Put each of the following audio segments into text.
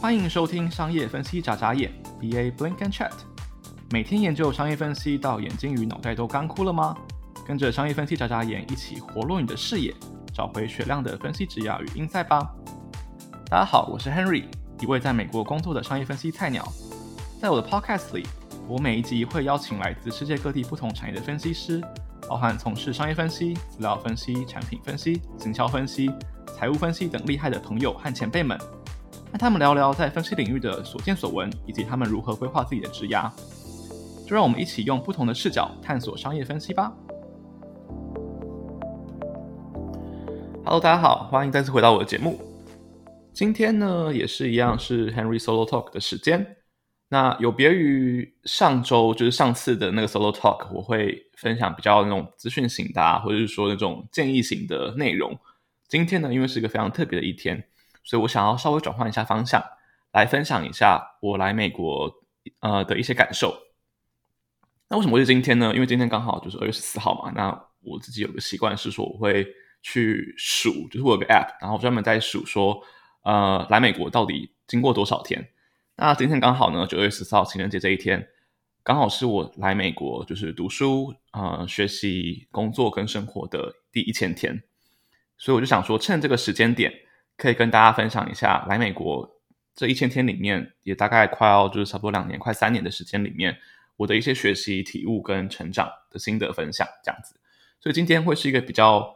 欢迎收听商业分析眨眨眼，BA Blink and Chat。每天研究商业分析到眼睛与脑袋都干枯了吗？跟着商业分析眨眨眼，一起活络你的视野，找回雪亮的分析职涯与音赛吧。大家好，我是 Henry，一位在美国工作的商业分析菜鸟。在我的 Podcast 里，我每一集会邀请来自世界各地不同产业的分析师，包含从事商业分析、资料分析、产品分析、行销分析、财务分析等厉害的朋友和前辈们。和他们聊聊在分析领域的所见所闻，以及他们如何规划自己的职涯。就让我们一起用不同的视角探索商业分析吧。Hello，大家好，欢迎再次回到我的节目。今天呢，也是一样是 Henry Solo Talk 的时间。那有别于上周，就是上次的那个 Solo Talk，我会分享比较那种资讯型的啊，或者是说那种建议型的内容。今天呢，因为是一个非常特别的一天。所以我想要稍微转换一下方向，来分享一下我来美国呃的一些感受。那为什么会是今天呢？因为今天刚好就是二月十四号嘛。那我自己有个习惯是说，我会去数，就是我有个 app，然后专门在数说，呃，来美国到底经过多少天。那今天刚好呢，九月十四号情人节这一天，刚好是我来美国就是读书、呃学习、工作跟生活的第一千天。所以我就想说，趁这个时间点。可以跟大家分享一下，来美国这一千天里面，也大概快要就是差不多两年，快三年的时间里面，我的一些学习体悟跟成长的心得分享这样子。所以今天会是一个比较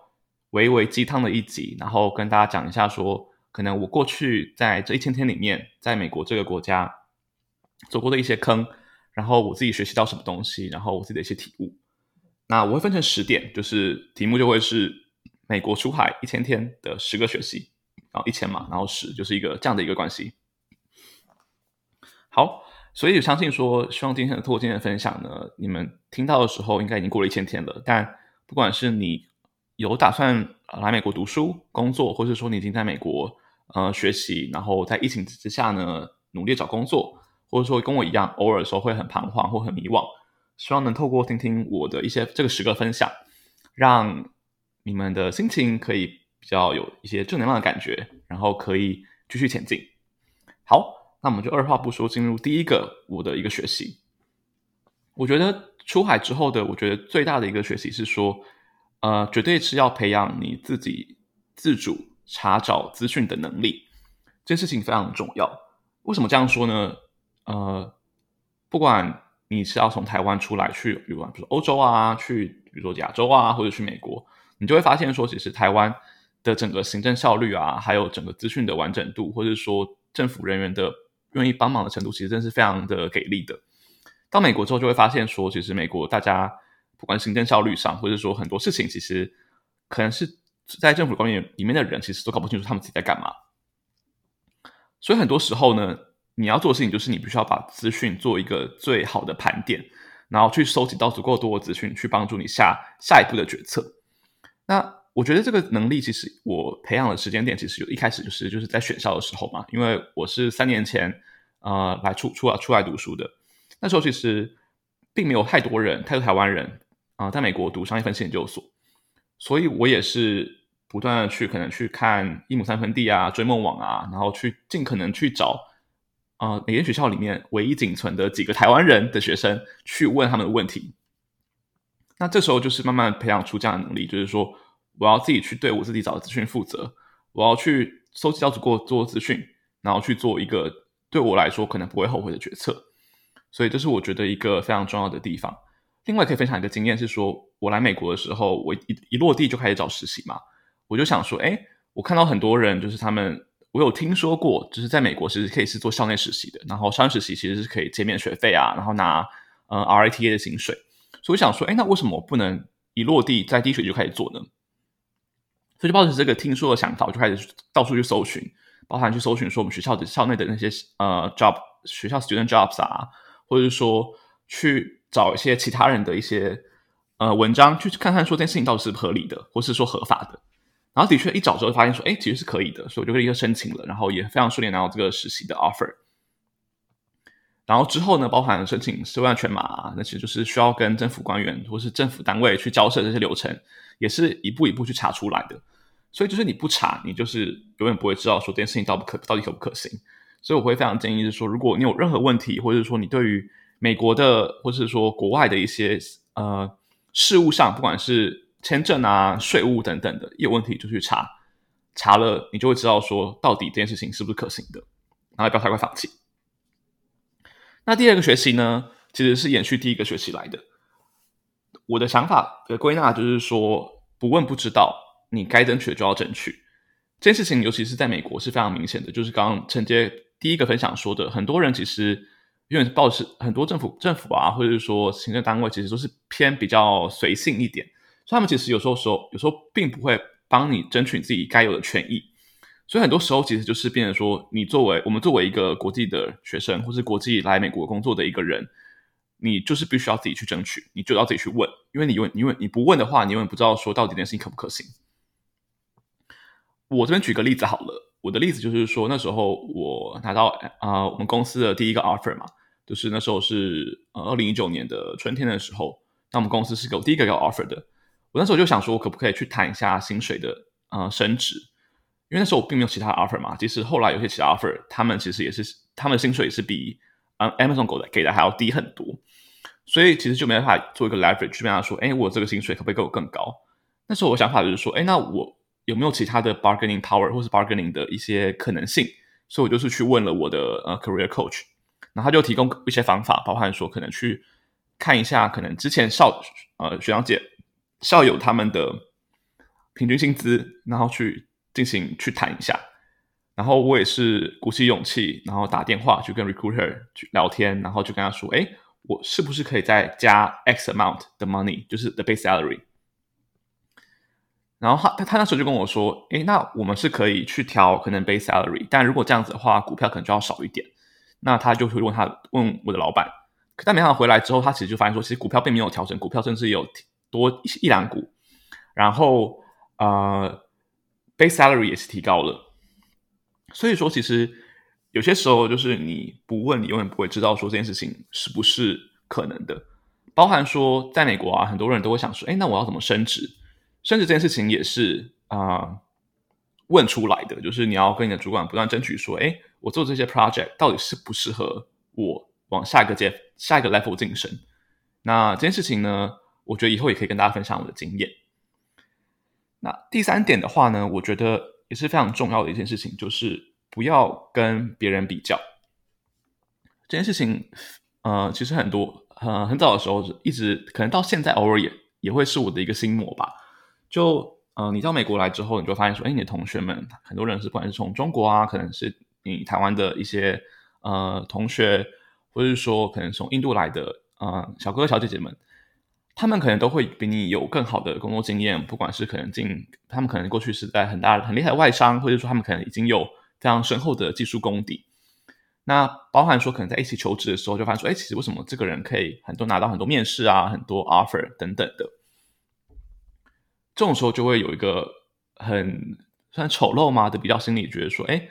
微微鸡汤的一集，然后跟大家讲一下说，可能我过去在这一千天里面，在美国这个国家走过的一些坑，然后我自己学习到什么东西，然后我自己的一些体悟。那我会分成十点，就是题目就会是美国出海一千天的十个学习。然后一千嘛，然后十就是一个这样的一个关系。好，所以相信说，希望今天的透过今天的分享呢，你们听到的时候应该已经过了一千天了。但不管是你有打算来美国读书、工作，或者说你已经在美国呃学习，然后在疫情之下呢努力找工作，或者说跟我一样偶尔的时候会很彷徨或很迷惘，希望能透过听听我的一些这个十个分享，让你们的心情可以。比较有一些正能量的感觉，然后可以继续前进。好，那我们就二话不说进入第一个我的一个学习。我觉得出海之后的，我觉得最大的一个学习是说，呃，绝对是要培养你自己自主查找资讯的能力，这件事情非常重要。为什么这样说呢？呃，不管你是要从台湾出来去，比如说欧洲啊，去比如说亚洲啊，或者去美国，你就会发现说，其实台湾。的整个行政效率啊，还有整个资讯的完整度，或者说政府人员的愿意帮忙的程度，其实真是非常的给力的。到美国之后，就会发现说，其实美国大家不管行政效率上，或者说很多事情，其实可能是在政府官员里面的人，其实都搞不清楚他们自己在干嘛。所以很多时候呢，你要做的事情就是你必须要把资讯做一个最好的盘点，然后去收集到足够多的资讯，去帮助你下下一步的决策。那我觉得这个能力，其实我培养的时间点，其实有一开始就是就是在选校的时候嘛，因为我是三年前呃来出出来出来读书的，那时候其实并没有太多人，太多台湾人啊、在美国读商业分析研究所，所以我也是不断的去可能去看一亩三分地啊，追梦网啊，然后去尽可能去找啊、呃、每间学校里面唯一仅存的几个台湾人的学生去问他们的问题，那这时候就是慢慢培养出这样的能力，就是说。我要自己去对我自己找的资讯负责，我要去收集到足够多资讯，然后去做一个对我来说可能不会后悔的决策。所以这是我觉得一个非常重要的地方。另外可以分享一个经验是说，我来美国的时候，我一一落地就开始找实习嘛，我就想说，哎，我看到很多人就是他们，我有听说过，就是在美国其实可以是做校内实习的，然后校内实习其实是可以减免学费啊，然后拿呃 RITA 的薪水。所以想说，哎，那为什么我不能一落地在滴水就开始做呢？所以就抱着这个听说的想法，我就开始到处去搜寻，包含去搜寻说我们学校的校内的那些呃 job 学校 student jobs 啊，或者是说去找一些其他人的一些呃文章，去看看说这件事情到底是合理的，或是说合法的。然后的确一找之后发现说，哎，其实是可以的，所以我就立刻申请了，然后也非常顺利拿到这个实习的 offer。然后之后呢，包含申请社会安全码，那其实就是需要跟政府官员或是政府单位去交涉这些流程，也是一步一步去查出来的。所以就是你不查，你就是永远不会知道说这件事情到不可到底可不可行。所以我会非常建议是说，如果你有任何问题，或者是说你对于美国的，或者是说国外的一些呃事务上，不管是签证啊、税务等等的，有问题就去查，查了你就会知道说到底这件事情是不是可行的，然后不要太快放弃。那第二个学期呢，其实是延续第一个学期来的。我的想法的归纳就是说，不问不知道，你该争取的就要争取。这件事情，尤其是在美国是非常明显的。就是刚刚承接第一个分享说的，很多人其实因为报是很多政府政府啊，或者是说行政单位，其实都是偏比较随性一点，所以他们其实有时候说，有时候并不会帮你争取你自己该有的权益。所以很多时候，其实就是变成说，你作为我们作为一个国际的学生，或是国际来美国工作的一个人，你就是必须要自己去争取，你就要自己去问，因为你问，因为你不问的话，你永远不知道说到底这件事情可不可行。我这边举个例子好了，我的例子就是说，那时候我拿到啊、呃，我们公司的第一个 offer 嘛，就是那时候是呃二零一九年的春天的时候，那我们公司是给我第一个要 offer 的，我那时候就想说，我可不可以去谈一下薪水的呃升职。因为那时候我并没有其他 offer 嘛，其实后来有些其他 offer，他们其实也是他们的薪水也是比嗯 Amazon 给的给的还要低很多，所以其实就没办法做一个 leverage 去跟他说，哎，我这个薪水可不可以给我更高？那时候我想法就是说，哎，那我有没有其他的 bargaining power 或是 bargaining 的一些可能性？所以我就是去问了我的呃 career coach，然后他就提供一些方法，包含说可能去看一下可能之前校呃学长姐校友他们的平均薪资，然后去。进行去谈一下，然后我也是鼓起勇气，然后打电话去跟 recruiter 去聊天，然后就跟他说：“哎，我是不是可以再加 X amount 的 money，就是 the base salary？” 然后他他那时候就跟我说：“哎，那我们是可以去调可能 base salary，但如果这样子的话，股票可能就要少一点。”那他就会问他问我的老板，可但没想到回来之后，他其实就发现说，其实股票并没有调整，股票甚至有多一两股，然后呃。Base salary 也是提高了，所以说其实有些时候就是你不问，你永远不会知道说这件事情是不是可能的。包含说在美国啊，很多人都会想说，哎，那我要怎么升职？甚至这件事情也是啊、问出来的，就是你要跟你的主管不断争取说，哎，我做这些 project 到底适不适合我往下一个阶下一个 level 晋升？那这件事情呢，我觉得以后也可以跟大家分享我的经验。那第三点的话呢，我觉得也是非常重要的一件事情，就是不要跟别人比较。这件事情，呃，其实很多，呃，很早的时候，一直可能到现在，偶尔也也会是我的一个心魔吧。就，呃，你到美国来之后，你就发现说，哎，你的同学们，很多人是不管是从中国啊，可能是你台湾的一些呃同学，或者是说可能从印度来的呃小哥哥小姐姐们。他们可能都会比你有更好的工作经验，不管是可能进，他们可能过去是在很大很厉害的外商，或者说他们可能已经有非常深厚的技术功底。那包含说可能在一起求职的时候，就发现说，哎，其实为什么这个人可以很多拿到很多面试啊，很多 offer 等等的。这种时候就会有一个很算丑陋嘛的比较心理，觉得说，哎，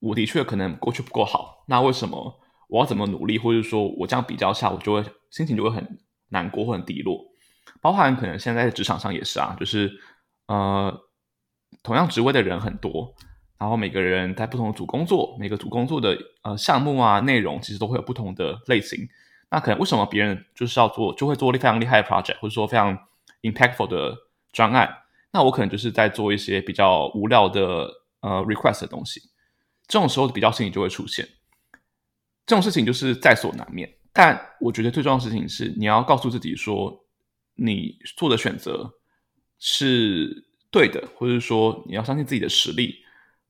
我的确可能过去不够好，那为什么我要怎么努力，或者说我这样比较下，我就会心情就会很。难过或很低落，包含可能现在在职场上也是啊，就是呃，同样职位的人很多，然后每个人在不同的组工作，每个组工作的呃项目啊内容其实都会有不同的类型。那可能为什么别人就是要做，就会做非常厉害的 project，或者说非常 impactful 的专案，那我可能就是在做一些比较无聊的呃 request 的东西。这种时候比较心理就会出现，这种事情就是在所难免。但我觉得最重要的事情是，你要告诉自己说，你做的选择是对的，或者说你要相信自己的实力。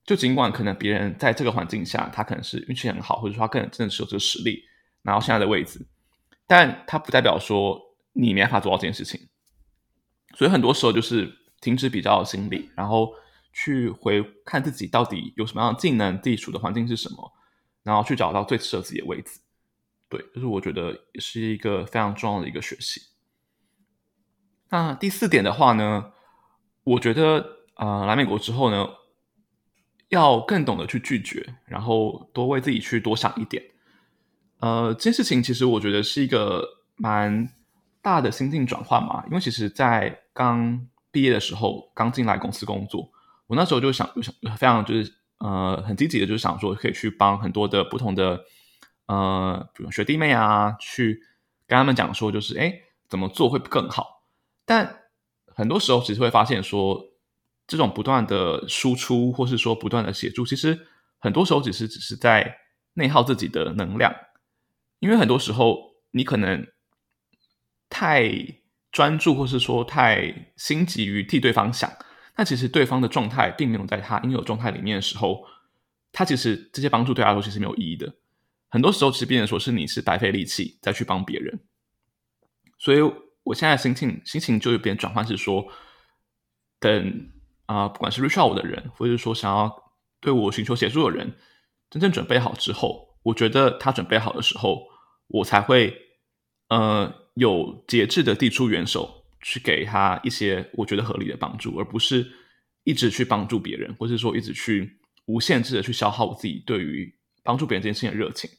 就尽管可能别人在这个环境下，他可能是运气很好，或者说他可能真的是有这个实力，拿到现在的位置，但他不代表说你没法做到这件事情。所以很多时候就是停止比较心理，然后去回看自己到底有什么样的技能，自己处的环境是什么，然后去找到最适合自己的位置。对，就是我觉得也是一个非常重要的一个学习。那第四点的话呢，我觉得呃，来美国之后呢，要更懂得去拒绝，然后多为自己去多想一点。呃，这件事情其实我觉得是一个蛮大的心境转换嘛，因为其实，在刚毕业的时候，刚进来公司工作，我那时候就想，想非常就是呃很积极的，就是想说可以去帮很多的不同的呃，比如学弟妹啊，去跟他们讲说，就是哎，怎么做会更好。但很多时候，其实会发现说，这种不断的输出，或是说不断的协助，其实很多时候只是只是在内耗自己的能量，因为很多时候你可能太专注，或是说太心急于替对方想。那其实对方的状态并没有在他应有状态里面的时候，他其实这些帮助对他来说其实没有意义的。很多时候，其实变成说是你是白费力气再去帮别人。所以我现在心情心情就有点转换，是说等啊、不管是 reach out 我的人，或者是说想要对我寻求协助的人，真正准备好之后，我觉得他准备好的时候，我才会呃有节制的递出援手。去给他一些我觉得合理的帮助，而不是一直去帮助别人，或是说一直去无限制的去消耗我自己对于帮助别人这件事情的热情。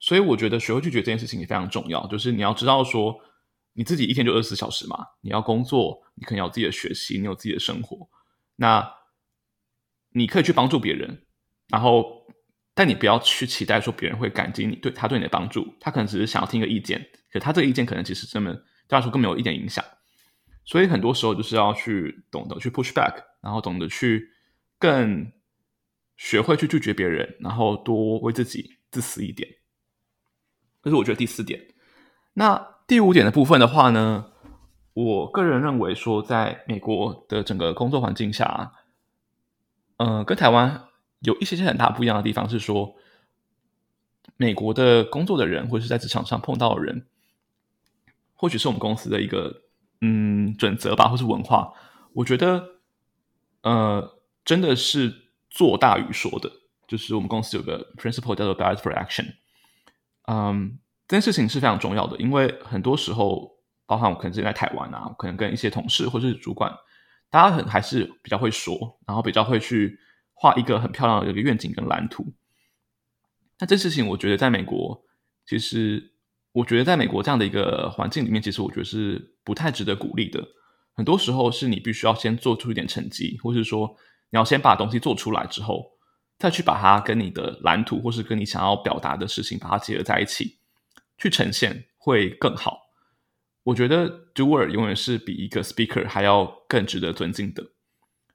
所以我觉得学会拒绝这件事情也非常重要。就是你要知道说，你自己一天就二十四小时嘛，你要工作，你可能有自己的学习，你有自己的生活。那你可以去帮助别人，然后但你不要去期待说别人会感激你对他对你的帮助，他可能只是想要听个意见，可他这个意见可能其实根本对他说更没有一点影响。所以很多时候就是要去懂得去 push back，然后懂得去更学会去拒绝别人，然后多为自己自私一点。这是我觉得第四点。那第五点的部分的话呢，我个人认为说，在美国的整个工作环境下，呃，跟台湾有一些些很大不一样的地方是说，美国的工作的人或者是在职场上碰到的人，或许是我们公司的一个。嗯，准则吧，或是文化，我觉得，呃，真的是做大于说的。就是我们公司有个 principle 叫做 bias for action。嗯，这件事情是非常重要的，因为很多时候，包含我可能是在台湾啊，可能跟一些同事或者是主管，大家很还是比较会说，然后比较会去画一个很漂亮的一个愿景跟蓝图。那这事情，我觉得在美国其实。我觉得在美国这样的一个环境里面，其实我觉得是不太值得鼓励的。很多时候是你必须要先做出一点成绩，或是说你要先把东西做出来之后，再去把它跟你的蓝图或是跟你想要表达的事情把它结合在一起，去呈现会更好。我觉得 doer 永远是比一个 speaker 还要更值得尊敬的。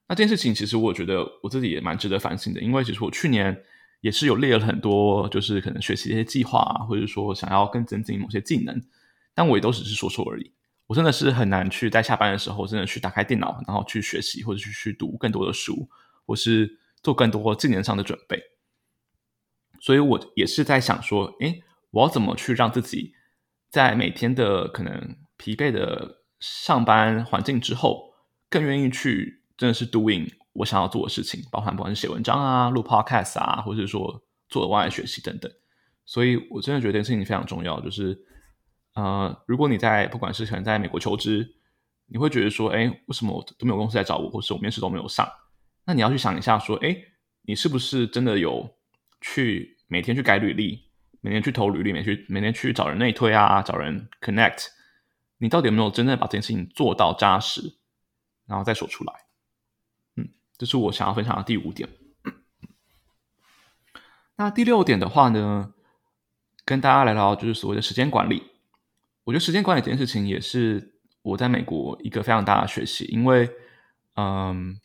那件事情其实我觉得我自己也蛮值得反省的，因为其实我去年。也是有列了很多，就是可能学习一些计划啊，或者说想要更增进某些技能，但我也都只是说说而已。我真的是很难去在下班的时候，真的去打开电脑，然后去学习，或者去去读更多的书，或是做更多技能上的准备。所以我也是在想说，诶，我要怎么去让自己在每天的可能疲惫的上班环境之后，更愿意去真的是 doing。我想要做的事情，包含不管是写文章啊、录 podcast 啊，或者说做额外学习等等。所以我真的觉得这件事情非常重要。就是，呃，如果你在不管是可能在美国求职，你会觉得说，哎，为什么我都没有公司来找我，或是我面试都没有上？那你要去想一下，说，哎，你是不是真的有去每天去改履历，每天去投履历，每天去每天去找人内推啊，找人 connect？你到底有没有真正把这件事情做到扎实，然后再说出来？这是我想要分享的第五点。那第六点的话呢，跟大家来聊就是所谓的时间管理。我觉得时间管理这件事情也是我在美国一个非常大的学习，因为，嗯，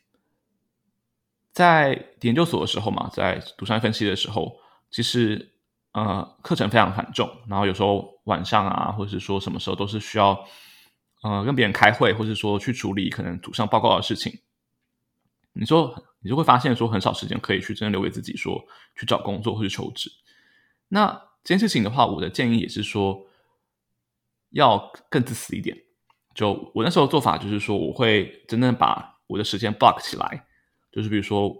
在研究所的时候嘛，在读商分析的时候，其实呃课程非常繁重，然后有时候晚上啊，或者是说什么时候都是需要呃跟别人开会，或者说去处理可能组上报告的事情。你说，你就会发现说，很少时间可以去真的留给自己，说去找工作或者求职。那这件事情的话，我的建议也是说，要更自私一点。就我那时候做法就是说，我会真正把我的时间 block 起来。就是比如说，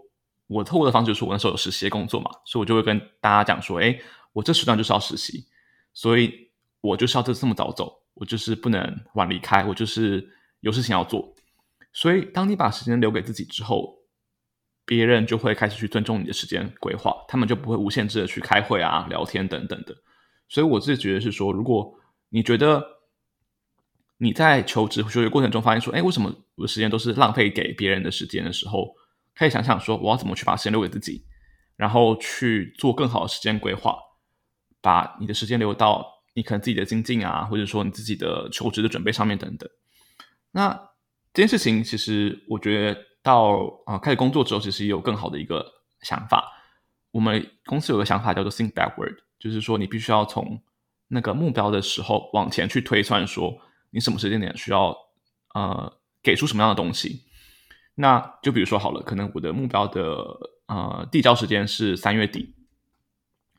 我透过的方式，就是我那时候有实习的工作嘛，所以我就会跟大家讲说，哎，我这时段就是要实习，所以我就是要这这么早走，我就是不能晚离开，我就是有事情要做。所以，当你把时间留给自己之后，别人就会开始去尊重你的时间规划，他们就不会无限制的去开会啊、聊天等等的。所以，我自己觉得是说，如果你觉得你在求职学过程中发现说，哎，为什么我的时间都是浪费给别人的时间的时候，可以想想说，我要怎么去把时间留给自己？然后去做更好的时间规划，把你的时间留到你可能自己的精进啊，或者说你自己的求职的准备上面等等。那这件事情其实我觉得到啊、呃、开始工作之后，其实也有更好的一个想法。我们公司有个想法叫做 think backward，就是说你必须要从那个目标的时候往前去推算，说你什么时间点需要呃给出什么样的东西。那就比如说好了，可能我的目标的呃递交时间是三月底，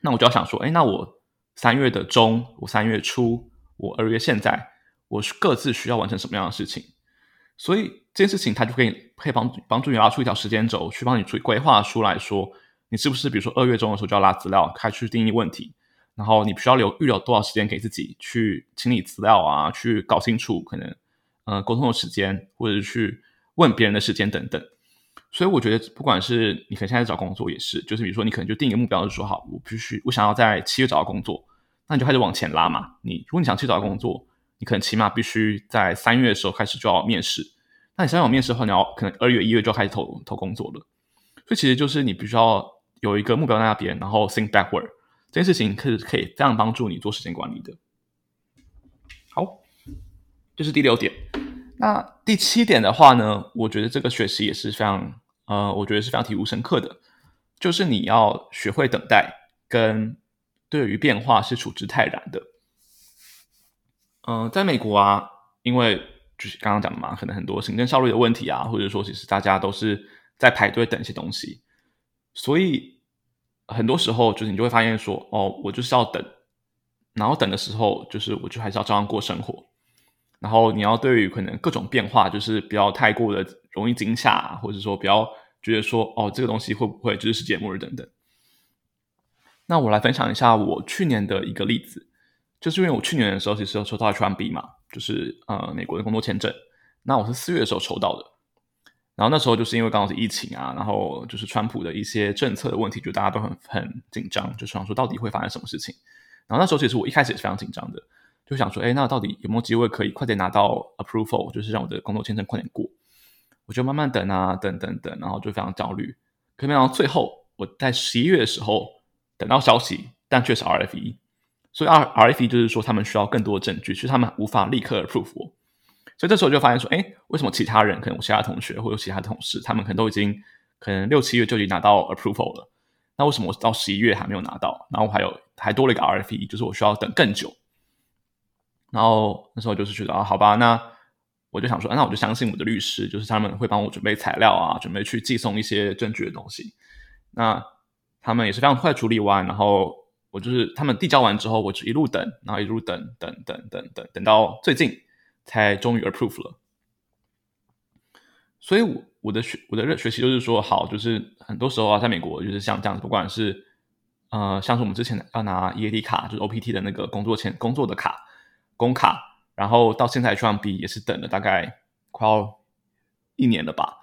那我就要想说，哎，那我三月的中，我三月初，我二月现在，我是各自需要完成什么样的事情？所以这件事情它就可以可以帮帮助你拉出一条时间轴，去帮你去规划出来说，你是不是比如说二月中的时候就要拉资料，开始定义问题，然后你需要留预留多少时间给自己去清理资料啊，去搞清楚可能呃沟通的时间，或者是去。问别人的时间等等，所以我觉得，不管是你可能现在找工作也是，就是比如说你可能就定一个目标，就说好，我必须我想要在七月找到工作，那你就开始往前拉嘛。你如果你想去找工作，你可能起码必须在三月的时候开始就要面试。那你三月有面试的话，你要可能二月一月就要开始投投工作了。所以其实就是你必须要有一个目标在那边，然后 think backward，这件事情可以可以非常帮助你做时间管理的。好，这是第六点。那第七点的话呢，我觉得这个学习也是非常，呃，我觉得是非常体悟深刻的，就是你要学会等待，跟对于变化是处之泰然的。嗯、在美国啊，因为就是刚刚讲的嘛，可能很多行政效率的问题啊，或者说其实大家都是在排队等一些东西，所以很多时候就是你就会发现说，哦，我就是要等，然后等的时候，就是我就还是要照样过生活。然后你要对于可能各种变化，就是不要太过的容易惊吓，或者说不要觉得说哦，这个东西会不会就是世界末日等等。那我来分享一下我去年的一个例子，就是因为我去年的时候其实有抽到 H1B 嘛，就是呃美国的工作签证。那我是四月的时候抽到的，然后那时候就是因为刚好是疫情啊，然后就是川普的一些政策的问题，就大家都很很紧张，就想说到底会发生什么事情。然后那时候其实我一开始也是非常紧张的。就想说，哎，那到底有没有机会可以快点拿到 approval，就是让我的工作签证快点过？我就慢慢等啊，等等等，然后就非常焦虑。可没想到最后，我在十一月的时候等到消息，但却是 RFE。所以 R RFE 就是说他们需要更多的证据，所以他们无法立刻 approve 我。所以这时候就发现说，哎，为什么其他人，可能我其他同学或者其他同事，他们可能都已经可能六七月就已经拿到 approval 了，那为什么我到十一月还没有拿到？然后还有还多了一个 RFE，就是我需要等更久。然后那时候就是觉得啊，好吧，那我就想说，那我就相信我的律师，就是他们会帮我准备材料啊，准备去寄送一些证据的东西。那他们也是非常快处理完，然后我就是他们递交完之后，我就一路等，然后一路等等等等等，等到最近才终于 approve 了。所以我，我的学我的热学习就是说，好，就是很多时候啊，在美国就是像这样子，不管是呃，像是我们之前要拿 EAD 卡，就是 OPT 的那个工作签工作的卡。工卡，然后到现在 H1B 也是等了大概快要一年了吧。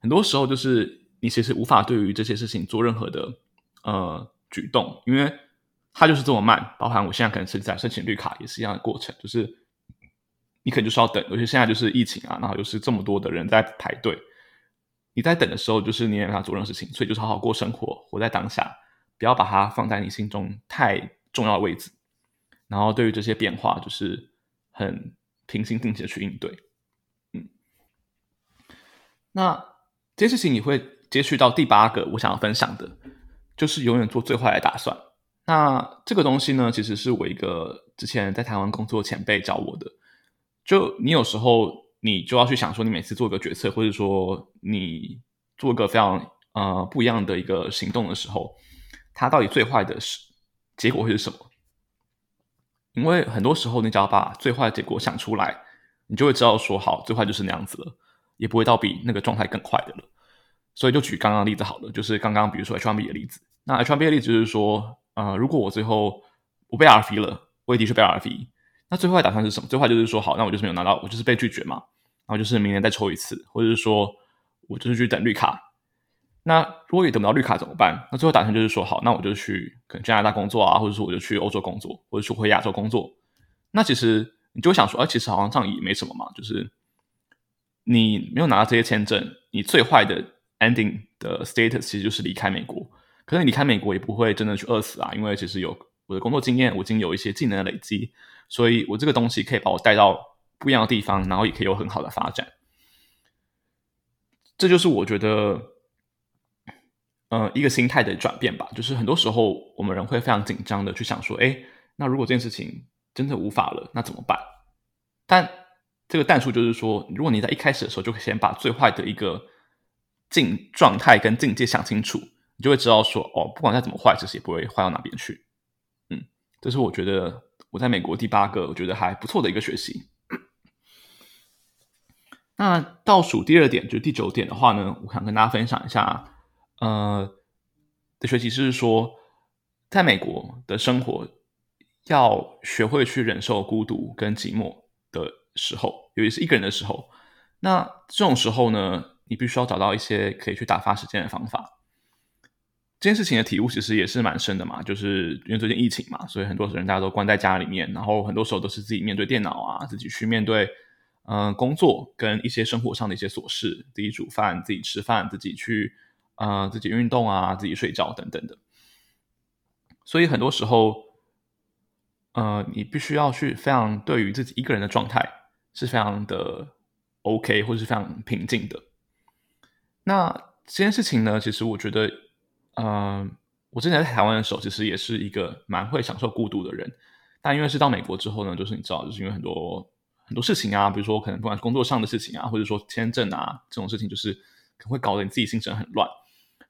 很多时候就是你其实无法对于这些事情做任何的呃举动，因为它就是这么慢。包含我现在可能是在申请绿卡也是一样的过程，就是你可能就是要等，尤其现在就是疫情啊，然后又是这么多的人在排队，你在等的时候就是你也没法做任何事情，所以就是好好过生活，活在当下，不要把它放在你心中太重要的位置。然后对于这些变化，就是很平心静气的去应对，嗯。那这件事情你会接续到第八个我想要分享的，就是永远做最坏的打算。那这个东西呢，其实是我一个之前在台湾工作前辈教我的。就你有时候你就要去想说，你每次做一个决策，或者说你做一个非常呃不一样的一个行动的时候，它到底最坏的是结果会是什么？因为很多时候，你只要把最坏的结果想出来，你就会知道说好，最坏就是那样子了，也不会到比那个状态更坏的了。所以就举刚刚例子好了，就是刚刚比如说 H1B 的例子。那 H1B 的例子就是说，呃，如果我最后我被 RFE 了，我也的确被 RFE，那最坏打算是什么？最坏就是说好，那我就是没有拿到，我就是被拒绝嘛，然后就是明年再抽一次，或者是说我就是去等绿卡。那如果也等不到绿卡怎么办？那最后打算就是说，好，那我就去可能加拿大工作啊，或者说我就去欧洲工作，或者说回亚洲工作。那其实你就会想说，哎，其实好像这样也没什么嘛，就是你没有拿到这些签证，你最坏的 ending 的 status 其实就是离开美国。可能离开美国也不会真的去饿死啊，因为其实有我的工作经验，我已经有一些技能的累积，所以我这个东西可以把我带到不一样的地方，然后也可以有很好的发展。这就是我觉得，呃，一个心态的转变吧。就是很多时候我们人会非常紧张的去想说，哎，那如果这件事情真的无法了，那怎么办？但这个但书就是说，如果你在一开始的时候就先把最坏的一个境状态跟境界想清楚，你就会知道说，哦，不管再怎么坏，其实也不会坏到哪边去。嗯，这是我觉得我在美国第八个我觉得还不错的一个学习。那倒数第二点就是第九点的话呢，我想跟大家分享一下，呃，的学习是说，在美国的生活要学会去忍受孤独跟寂寞的时候，尤其是一个人的时候。那这种时候呢，你必须要找到一些可以去打发时间的方法。这件事情的体悟其实也是蛮深的嘛，就是因为最近疫情嘛，所以很多人大家都关在家里面，然后很多时候都是自己面对电脑啊，自己去面对。嗯、呃，工作跟一些生活上的一些琐事，自己煮饭、自己吃饭、自己去，呃，自己运动啊，自己睡觉等等的。所以很多时候，呃，你必须要去非常对于自己一个人的状态是非常的 OK，或是非常平静的。那这件事情呢，其实我觉得，呃，我之前在台湾的时候，其实也是一个蛮会享受孤独的人。但因为是到美国之后呢，就是你知道，就是因为很多。很多事情啊，比如说可能不管是工作上的事情啊，或者说签证啊这种事情，就是可能会搞得你自己心神很乱，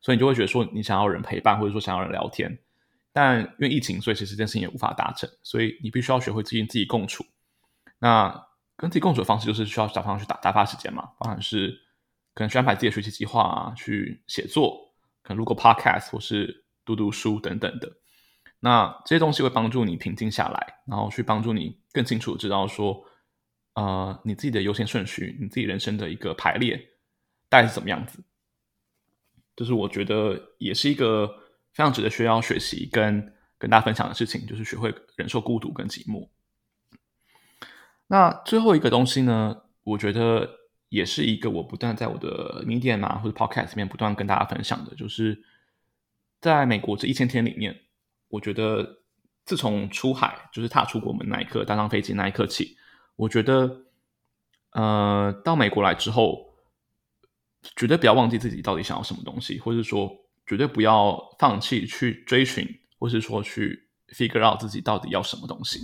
所以你就会觉得说你想要人陪伴，或者说想要人聊天，但因为疫情，所以其实这件事情也无法达成，所以你必须要学会自己自己共处。那跟自己共处的方式就是需要找方法去打打发时间嘛，包含是可能去安排自己的学习计划啊，去写作，可能录个 podcast 或是读读书等等的。那这些东西会帮助你平静下来，然后去帮助你更清楚知道说。呃，你自己的优先顺序，你自己人生的一个排列，大概是怎么样子？就是我觉得也是一个非常值得需要学习跟跟大家分享的事情，就是学会忍受孤独跟寂寞。那最后一个东西呢，我觉得也是一个我不断在我的 Medium 啊或者 Podcast 里面不断跟大家分享的，就是在美国这一千天里面，我觉得自从出海，就是踏出国门那一刻，搭上飞机那一刻起。我觉得，呃，到美国来之后，绝对不要忘记自己到底想要什么东西，或者说，绝对不要放弃去追寻，或是说去 figure out 自己到底要什么东西。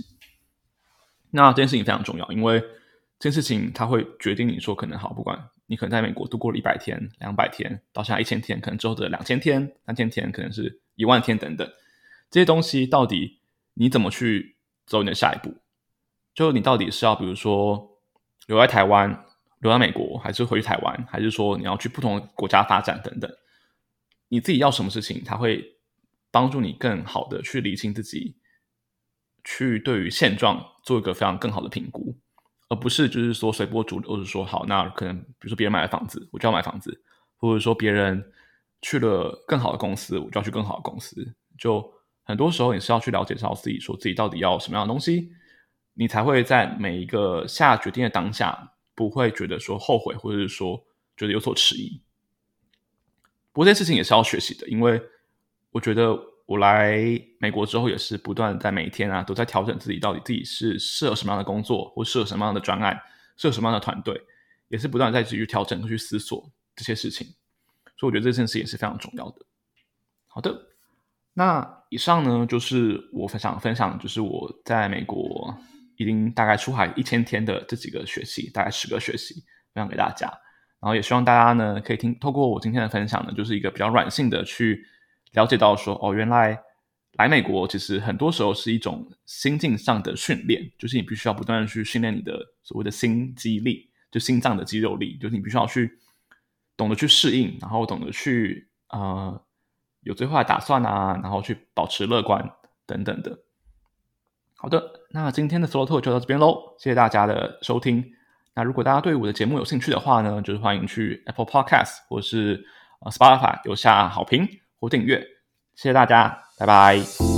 那这件事情非常重要，因为这件事情它会决定你说可能好，不管你可能在美国度过了一百天、两百天，到现在一千天，可能之后的两千天、三千天，可能是一万天等等，这些东西到底你怎么去走你的下一步？就你到底是要，比如说留在台湾、留在美国，还是回去台湾，还是说你要去不同的国家发展等等？你自己要什么事情，它会帮助你更好的去理清自己，去对于现状做一个非常更好的评估，而不是就是说随波逐流，或者说好，那可能比如说别人买了房子，我就要买房子，或者说别人去了更好的公司，我就要去更好的公司。就很多时候你是要去了解到自己，说自己到底要什么样的东西。你才会在每一个下决定的当下，不会觉得说后悔，或者是说觉得有所迟疑。不过这件事情也是要学习的，因为我觉得我来美国之后，也是不断在每一天啊，都在调整自己到底自己是适合什么样的工作，或适合什么样的专案，适合什么样的团队，也是不断在继续调整和去思索这些事情。所以我觉得这件事也是非常重要的。好的，那以上呢就是我分享分享，就是我在美国。已经大概出海一千天的这几个学习，大概十个学习分享给大家，然后也希望大家呢可以听透过我今天的分享呢，就是一个比较软性的去了解到说，哦，原来来美国其实很多时候是一种心境上的训练，就是你必须要不断的去训练你的所谓的心肌力，就心脏的肌肉力，就是你必须要去懂得去适应，然后懂得去呃有最坏的打算啊，然后去保持乐观等等的。好的，那今天的 Solo Talk 就到这边喽，谢谢大家的收听。那如果大家对我的节目有兴趣的话呢，就是欢迎去 Apple Podcast 或是呃 Spotify 留下好评或订阅，谢谢大家，拜拜。